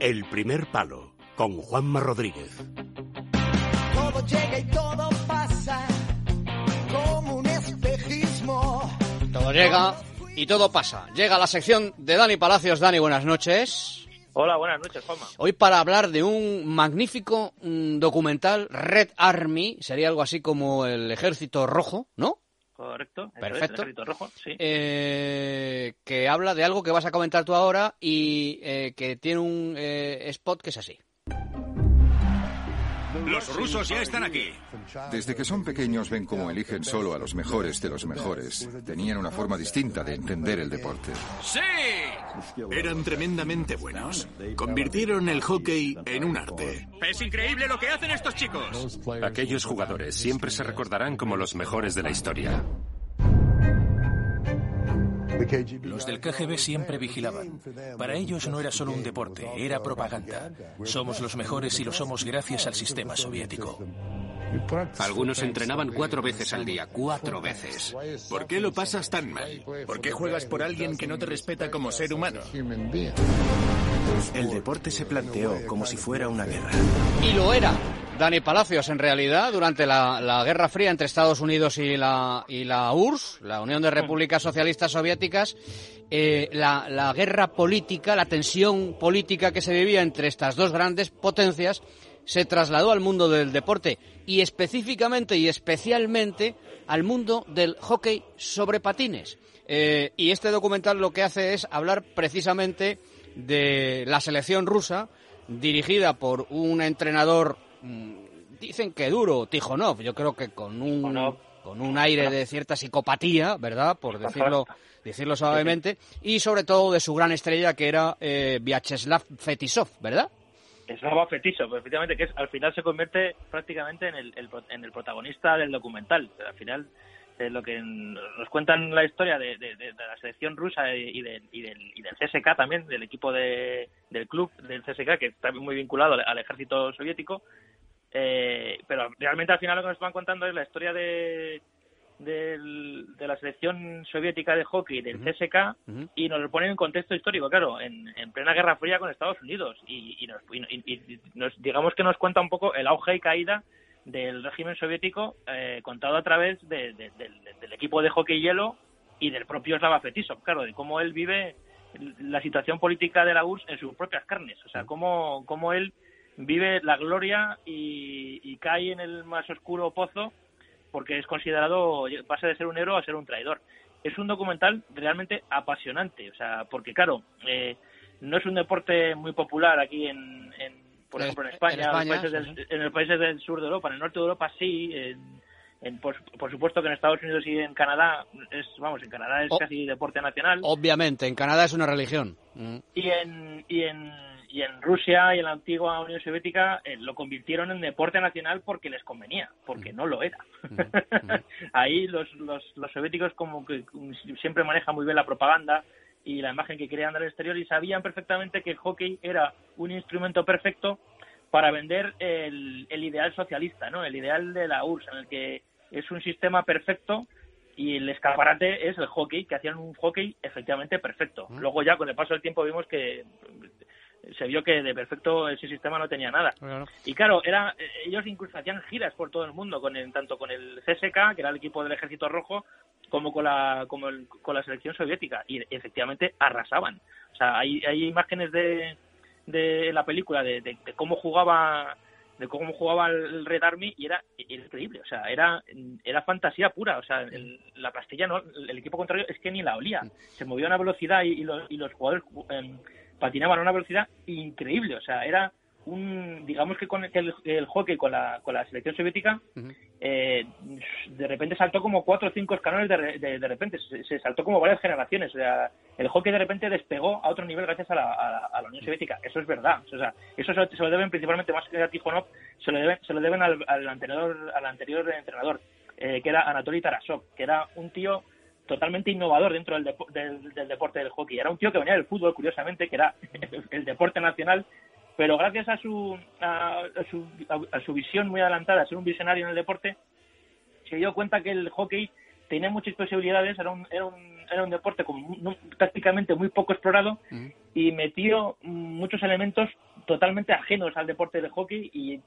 El primer palo con Juanma Rodríguez. Todo llega y todo pasa como un espejismo. Todo llega y todo pasa. Llega la sección de Dani Palacios. Dani, buenas noches. Hola, buenas noches, Juanma. Hoy para hablar de un magnífico mm, documental, Red Army, sería algo así como el Ejército Rojo, ¿no? Correcto. Perfecto. Es, el rojo, sí. Eh, que habla de algo que vas a comentar tú ahora y eh, que tiene un eh, spot que es así. Los rusos ya están aquí. Desde que son pequeños ven cómo eligen solo a los mejores de los mejores. Tenían una forma distinta de entender el deporte. ¡Sí! Eran tremendamente buenos. Convirtieron el hockey en un arte. Es increíble lo que hacen estos chicos. Aquellos jugadores siempre se recordarán como los mejores de la historia. Los del KGB siempre vigilaban. Para ellos no era solo un deporte, era propaganda. Somos los mejores y lo somos gracias al sistema soviético. Algunos entrenaban cuatro veces al día, cuatro veces. ¿Por qué lo pasas tan mal? ¿Por qué juegas por alguien que no te respeta como ser humano? El deporte se planteó como si fuera una guerra. Y lo era. Dani Palacios, en realidad, durante la, Guerra Fría entre Estados Unidos y la, y la URSS, la Unión de Repúblicas Socialistas Soviéticas, eh, la, guerra política, la tensión política que se vivía entre estas dos grandes potencias, se trasladó al mundo del deporte y específicamente y especialmente al mundo del hockey sobre patines. Eh, y este documental lo que hace es hablar precisamente de la selección rusa, dirigida por un entrenador, dicen que duro, Tijonov, yo creo que con un, Tijonov. con un aire de cierta psicopatía, ¿verdad? Por decirlo, decirlo suavemente, y sobre todo de su gran estrella que era eh, Vyacheslav Fetisov, ¿verdad? Slava Fetiso, pues, efectivamente, que es, al final se convierte prácticamente en el, en el protagonista del documental. Al final, eh, lo que nos cuentan la historia de, de- de- de la selección rusa y, del, y, del, y del CSK también, del equipo de, del club del CSK, que está muy vinculado al, al ejército soviético. Eh, pero realmente al final lo que nos van contando es la historia de, del- de la selección soviética de hockey del CSK y nos lo ponen en contexto histórico, claro, en, en plena Guerra Fría con Estados Unidos. Y, y nos, y- y- y nos- digamos que nos cuenta un poco el auge y caída del régimen soviético eh, contado a través de- de- del, del equipo de hockey hielo y del propio Slava Fetisov, claro, de cómo él vive la situación política de la URSS en sus propias carnes, o sea, cómo, cómo él vive la gloria y, y cae en el más oscuro pozo porque es considerado, pasa de ser un héroe a ser un traidor. Es un documental realmente apasionante, o sea, porque claro, eh, no es un deporte muy popular aquí en, en, por ejemplo, en Espa- España, en en, España, los países sí, del, en los países del sur de Europa, en el norte de Europa sí, en, en- por, por supuesto que en Estados Unidos y en Canadá, es, vamos, en Canadá es O- casi deporte nacional. Obviamente, en Canadá es una religión. Mm. Y en, y en, y en Rusia y en la antigua Unión Soviética eh, lo convirtieron en deporte nacional porque les convenía, porque no lo era. Ahí los, los, los soviéticos como que siempre manejan muy bien la propaganda y la imagen que querían dar al exterior y sabían perfectamente que el hockey era un instrumento perfecto para vender el, el ideal socialista, ¿no? El ideal de la URSS, en el que es un sistema perfecto y el escaparate es el hockey, que hacían un hockey efectivamente perfecto. Luego ya con el paso del tiempo vimos que se vio que de perfecto ese sistema no tenía nada. Y claro, era ellos incluso hacían giras por todo el mundo, con el, tanto con el CSK, que era el equipo del Ejército Rojo, como con la como el- con la selección soviética. Y efectivamente arrasaban. O sea, hay, hay imágenes de, de la película de, de- de cómo jugaba de cómo jugaba el Red Army y era, increíble, o sea, era era fantasía pura, o sea, el- la pastilla no, el equipo contrario es que ni la olía, se movía a una velocidad y, y los, y los jugadores eh, patinaban a una velocidad increíble, o sea, era un digamos que con el, el hockey con la con la selección soviética eh, de repente saltó como cuatro o cinco escalones de, de, de repente, se, se saltó como varias generaciones. O sea, el hockey de repente despegó a otro nivel gracias a la, a la- a la Unión Soviética. Eso es verdad. O sea, eso se, se lo deben principalmente más que a Tijonov, se lo deben, se lo deben al, al anterior, al anterior entrenador, eh, que era Anatoly Tarasov, que era un tío totalmente innovador dentro del, depo- del, del deporte del hockey. Era un tío que venía del fútbol, curiosamente, que era el deporte nacional, pero gracias a su, a, a su, a, a su visión muy adelantada, a ser un visionario en el deporte, se dio cuenta que el hockey tenía muchas posibilidades, era un, era un, era un deporte con, prácticamente muy poco explorado y metió muchos elementos totalmente ajenos al deporte de hockey y,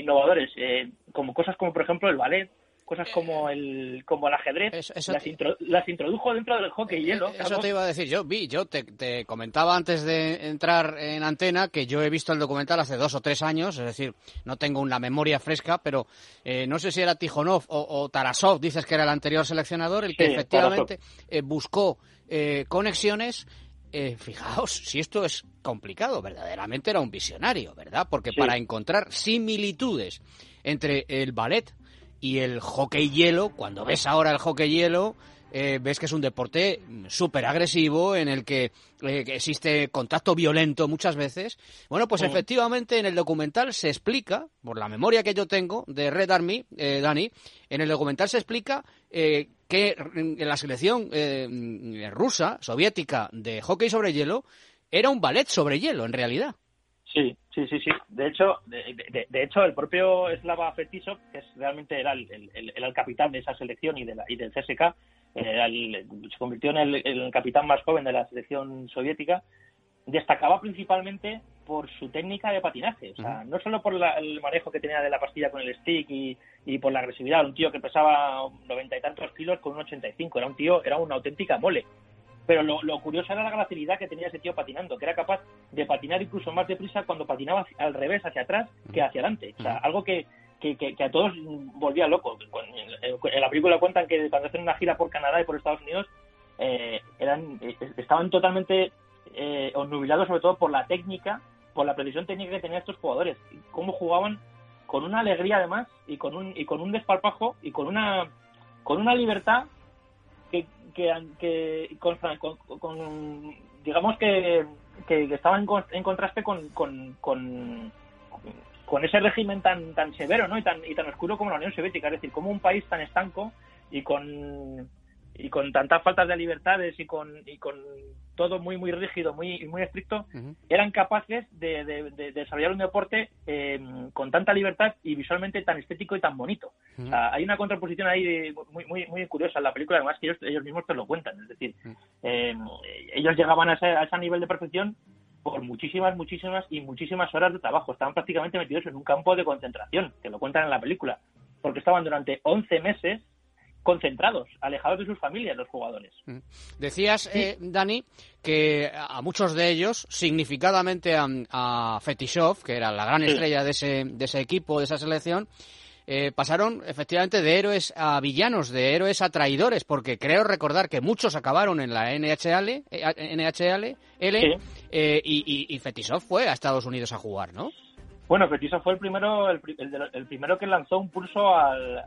innovadores, eh, como cosas como por ejemplo el ballet, cosas como el como el ajedrez las, introdujo dentro del hockey eh, hielo. Eso te iba a decir yo, vi, yo te, comentaba antes de entrar en antena que yo he visto el documental hace dos o tres años, es decir, no tengo una memoria fresca, pero eh, no sé si era Tijonov o, Tarasov, dices que era el anterior seleccionador, el que efectivamente eh, buscó conexiones fijaos, si esto es complicado, verdaderamente era un visionario, ¿verdad? Porque para encontrar similitudes entre el ballet y el hockey hielo, cuando ves ahora el hockey hielo, eh, ves que es un deporte súper agresivo en el que, eh, existe contacto violento muchas veces. Bueno, pues efectivamente en el documental se explica, por la memoria que yo tengo de Red Army, eh, Dani, en el documental se explica que en la selección rusa, soviética, de hockey sobre hielo, era un ballet sobre hielo en realidad. Sí, sí, sí, sí. De hecho, de, de, hecho el propio Slava Fetisov, que es, realmente era el, el, el, capitán de esa selección y, de la, y del CSK, se convirtió en el, capitán más joven de la selección soviética, destacaba principalmente por su técnica de patinaje. O sea, no solo por el manejo que tenía de la pastilla con el stick y, y por la agresividad. Un tío que pesaba noventa y tantos kilos con un 85. Era un tío, era una auténtica mole. Pero lo, curioso era la gracilidad que tenía ese tío patinando, que era capaz de patinar incluso más deprisa cuando patinaba al revés, hacia atrás, que hacia adelante. O sea, algo que, que, que, a todos volvía loco. En la película cuentan que cuando hacen una gira por Canadá y por Estados Unidos, eh, eran eh, estaban totalmente eh, obnubilados sobre todo por la técnica, por la precisión técnica que tenían estos jugadores. Cómo jugaban con una alegría además y con un, y con un desparpajo y con una, con una libertad que, que, con, digamos que, que, estaba en, contraste con, con, con, ese régimen tan tan severo ¿no? y, tan, y tan oscuro como la Unión Soviética, es decir, como un país tan estanco y con y con tantas faltas de libertades y con, y con todo muy muy rígido, muy muy estricto, eran capaces de, desarrollar un deporte em, con tanta libertad y visualmente tan estético y tan bonito. hay una contraposición ahí muy, muy muy curiosa en la película, además que ellos, ellos mismos te lo cuentan, es decir, em, ellos llegaban a ese, a ese nivel de perfección por muchísimas, muchísimas y muchísimas horas de trabajo. Estaban prácticamente metidos en un campo de concentración, que lo cuentan en la película, porque estaban durante 11 meses concentrados, alejados de sus familias los jugadores. Mm. Decías, eh, Dani, que a muchos de ellos, significadamente a, a Fetishov, que era la gran estrella de ese, de ese equipo, de esa selección, eh, pasaron efectivamente de héroes a villanos, de héroes a traidores, porque creo recordar que muchos acabaron en la NHL, eh, NHL L, y, y, Fetisov fue a Estados Unidos a jugar, ¿no? Bueno, Petiso fue el primero, el, primero que lanzó un pulso al,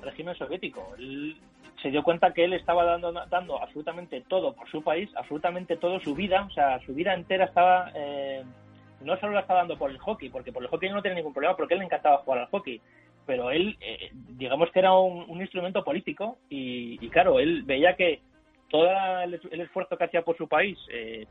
régimen soviético. Él se dio cuenta que él estaba dando, dando absolutamente todo por su país, absolutamente todo su vida, o sea, su vida entera estaba, eh, no solo la estaba dando por el hockey, porque por el hockey no tenía ningún problema, porque él le encantaba jugar al hockey, pero él, eh, digamos que era un, instrumento político y, claro, él veía que todo el, esfuerzo que hacía por su país, eh,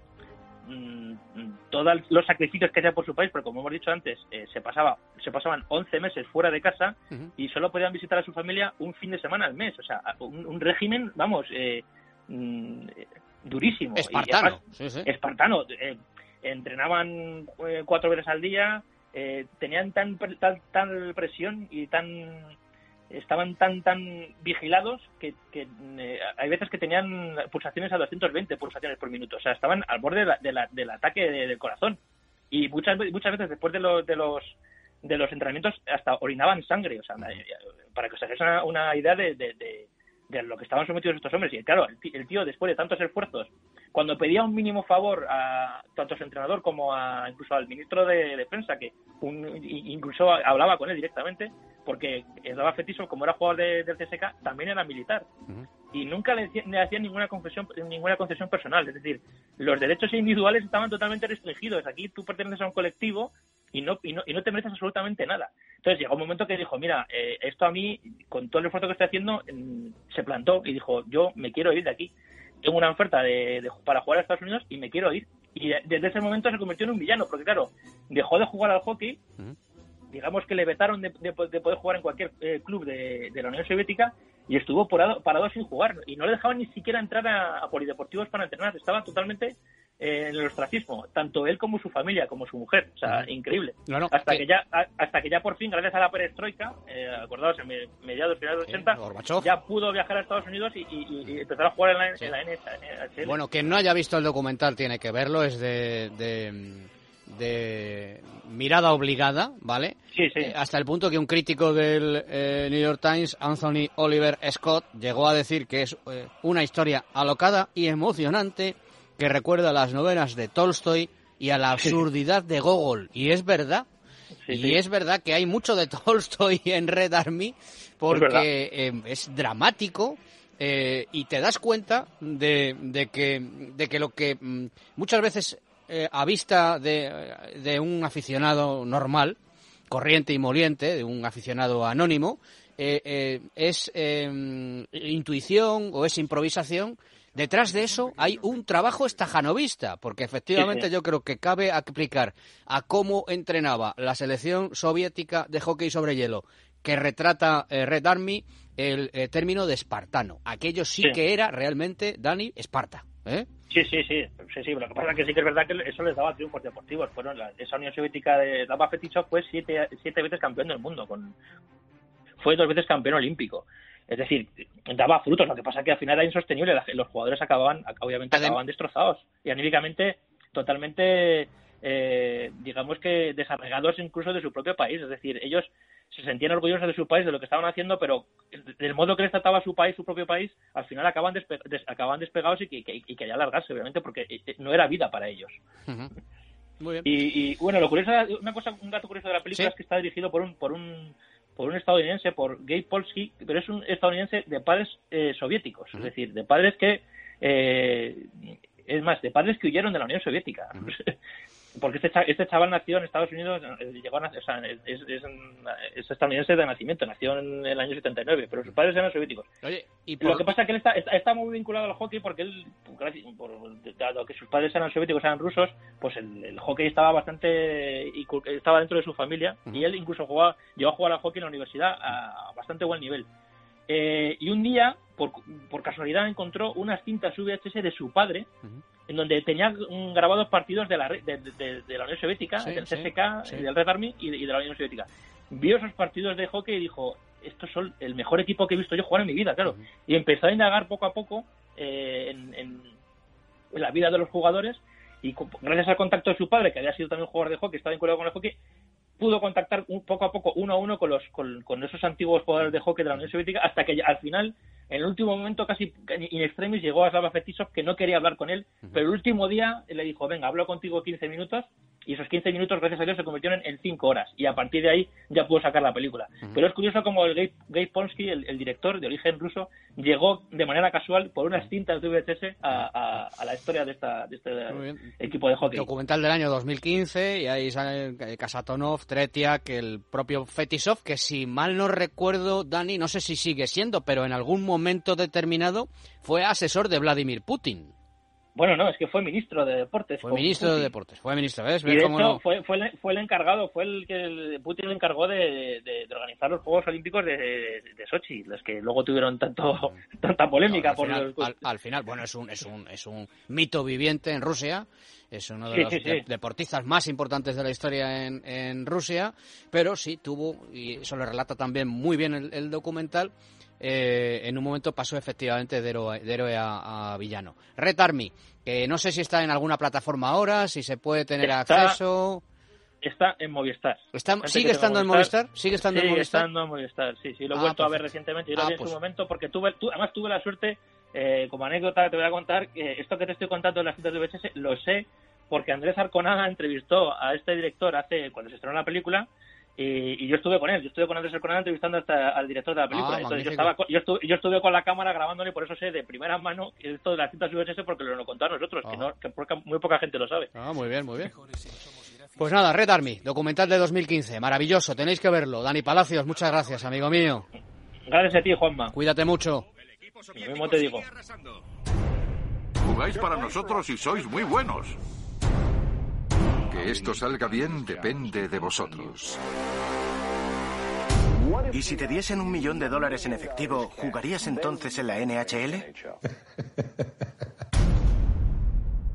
todos los sacrificios que hacía por su país, porque como hemos dicho antes, eh, se pasaba se pasaban 11 meses fuera de casa y solo podían visitar a su familia un fin de semana al mes. O sea, un, régimen, vamos, eh, mm, durísimo. Espartano. Espartano. Eh, entrenaban cuatro veces al día, tenían tan, tal, tal presión y tan estaban tan tan vigilados que, eh, hay veces que tenían pulsaciones a 220 pulsaciones por minuto, o sea, estaban al borde de la, del ataque del corazón. Y muchas muchas veces después de los de los de los entrenamientos hasta orinaban sangre, o sea, para que os hagáis una, idea de, de, lo que estaban sometidos estos hombres. Y claro, el tío después de tantos esfuerzos, cuando pedía un mínimo favor a tanto a su entrenador como a incluso al ministro de defensa que incluso hablaba con él directamente porque Eduardo Fetiso, como era jugador del CSK, también era militar. Y nunca le, hacían ninguna concesión, ninguna concesión personal. Es decir, los derechos individuales estaban totalmente restringidos. Aquí tú perteneces a un colectivo y no, y no, y no te mereces absolutamente nada. Entonces llegó un momento que dijo, mira, eh, esto a mí, con todo el esfuerzo que estoy haciendo, mm, se plantó y dijo, yo me quiero ir de aquí. Tengo una oferta de, para jugar a Estados Unidos y me quiero ir. Y desde ese momento se convirtió en un villano, porque claro, dejó de jugar al hockey digamos que le vetaron de, poder jugar en cualquier eh, club de, la Unión Soviética y estuvo parado, parado sin jugar. Y no le dejaban ni siquiera entrar a, a polideportivos para entrenar. Estaba totalmente eh, en el ostracismo, tanto él como su familia, como su mujer, o sea, increíble. hasta que... ya hasta que ya por fin, gracias a la perestroika, eh, acordados en mediados, finales de los 80, ya pudo viajar a Estados Unidos y, empezar a jugar en la, en la NHL. Bueno, quien no haya visto el documental tiene que verlo, es de, de, mirada obligada, ¿vale? Sí, sí. Eh, hasta el punto que un crítico del eh, New York Times, Anthony Oliver Scott, llegó a decir que es eh, una historia alocada y emocionante que recuerda a las novenas de Tolstoy y a la absurdidad de Gogol. Y es verdad. y es verdad que hay mucho de Tolstoy en Red Army porque es, dramático, y te das cuenta de, de, que, de que lo que mm, muchas veces eh, a vista de, un aficionado normal, corriente y moliente, de un aficionado anónimo, eh, eh, es intuición o es improvisación. Detrás de eso hay un trabajo estajanovista, porque efectivamente yo creo que cabe aplicar a cómo entrenaba la selección soviética de hockey sobre hielo, que retrata Red Army, el término de espartano. Aquello sí, que era realmente, Dani, Esparta. ¿eh? Sí, sí, sí, sí, sí. Lo que pasa es que sí que es verdad que eso les daba triunfos deportivos. Fueron esa Unión Soviética de Dama Fetichov fue siete, siete veces campeón del mundo. con Fue dos veces campeón olímpico. Es decir, daba frutos. Lo que pasa es que al final era insostenible. Los jugadores acababan, obviamente, acababan destrozados. Y anímicamente, totalmente, eh, digamos que desarraigados incluso de su propio país. Es decir, ellos se sentían orgullosos de su país, de lo que estaban haciendo, pero del modo que les trataba su país, su propio país, al final acaban, acaban despegados y, que, y, quería alargarse, obviamente, porque eh, eh, no era vida para ellos. Muy bien. Y, bueno, lo curioso, una cosa, un dato curioso de la película es que está dirigido por un, por un, por un estadounidense, por Gay Polsky, pero es un estadounidense de padres eh, soviéticos, es decir, de padres que es más, de padres que huyeron de la Unión Soviética. porque este, este chaval nació en Estados Unidos, eh, llegó a, o sea, es, es, estadounidense de nacimiento, nació en el año 79, pero sus padres eran soviéticos. Oye, ¿y Lo que pasa es que él está, está, muy vinculado al hockey porque él, por, dado que sus padres eran soviéticos, eran rusos, pues el, hockey estaba bastante, estaba dentro de su familia y él incluso jugaba, llegó a jugar al hockey en la universidad a bastante buen nivel. Eh, y un día, por, por, casualidad, encontró unas cintas VHS de su padre, en donde tenía grabados partidos de la, de, de, la Unión Soviética, del CSK, del Red Army y de, la Unión Soviética. Vio esos partidos de hockey y dijo, estos son el mejor equipo que he visto yo jugar en mi vida, claro. Y empezó a indagar poco a poco eh, en, en, la vida de los jugadores y gracias al contacto de su padre, que había sido también jugador de hockey, estaba vinculado con el hockey, pudo contactar un, poco a poco, uno a uno, con, los, con, con, esos antiguos jugadores de hockey de la Unión Soviética, hasta que al final, en el último momento, casi in extremis, llegó a Slava Fetisov, que no quería hablar con él, pero el último día le dijo, venga, hablo contigo 15 minutos, y esos 15 minutos, gracias a Dios, se convirtieron en 5 horas, y a partir de ahí ya pudo sacar la película. Pero es curioso como el Gay, Ponsky, el, director de origen ruso, llegó de manera casual por unas cintas de VHS a, a, la historia de, esta, de este equipo de hockey. Documental del año 2015, y ahí sale Kasatonov, Tretiak, el propio Fetisov, que si mal no recuerdo, Dani, no sé si sigue siendo, pero en algún momento determinado fue asesor de Vladimir Putin. Bueno, no, es que fue ministro de Deportes. Fue ministro de Deportes, fue ministro, ¿ves? Y de hecho, fue, fue, el, fue, el, encargado, fue el que Putin le encargó de, de, organizar los Juegos Olímpicos de, de, Sochi, los que luego tuvieron tanto tanta polémica. al, por final, al, final, bueno, es un, es, un, es un mito viviente en Rusia, es uno de los deportistas más importantes de la historia en, en Rusia, pero sí tuvo, y eso lo relata también muy bien el, el documental, eh, en un momento pasó efectivamente de héroe, a, villano. Red Army, que no sé si está en alguna plataforma ahora, si se puede tener acceso. Está en Movistar. ¿Sigue estando en Movistar? ¿Sigue estando en Movistar? estando en Movistar, sí, sí, lo he ah, vuelto a ver recientemente. Yo lo vi en su pues momento porque tuve, además tuve la suerte, eh, como anécdota te voy a contar, que esto que te estoy contando de las citas de VHS lo sé porque Andrés Arconada entrevistó a este director hace cuando se estrenó la película y, yo estuve con él, yo estuve con Andrés Arconada entrevistando hasta al director de la película. Ah, yo, estaba, yo, estuve, yo, estuve, con la cámara grabándole, por eso sé de primera mano esto de las cintas VHS porque lo, lo contó a nosotros, que, no, que muy poca gente lo sabe. Ah, muy bien, muy bien. Pues nada, Red Army, documental de 2015, maravilloso, tenéis que verlo. Dani Palacios, muchas gracias, amigo mío. Gracias a ti, Juanma. Cuídate mucho. Lo mismo te digo. Jugáis para nosotros y sois muy buenos. Que esto salga bien depende de vosotros. ¿Y si te diesen un millón de dólares en efectivo, jugarías entonces en la NHL?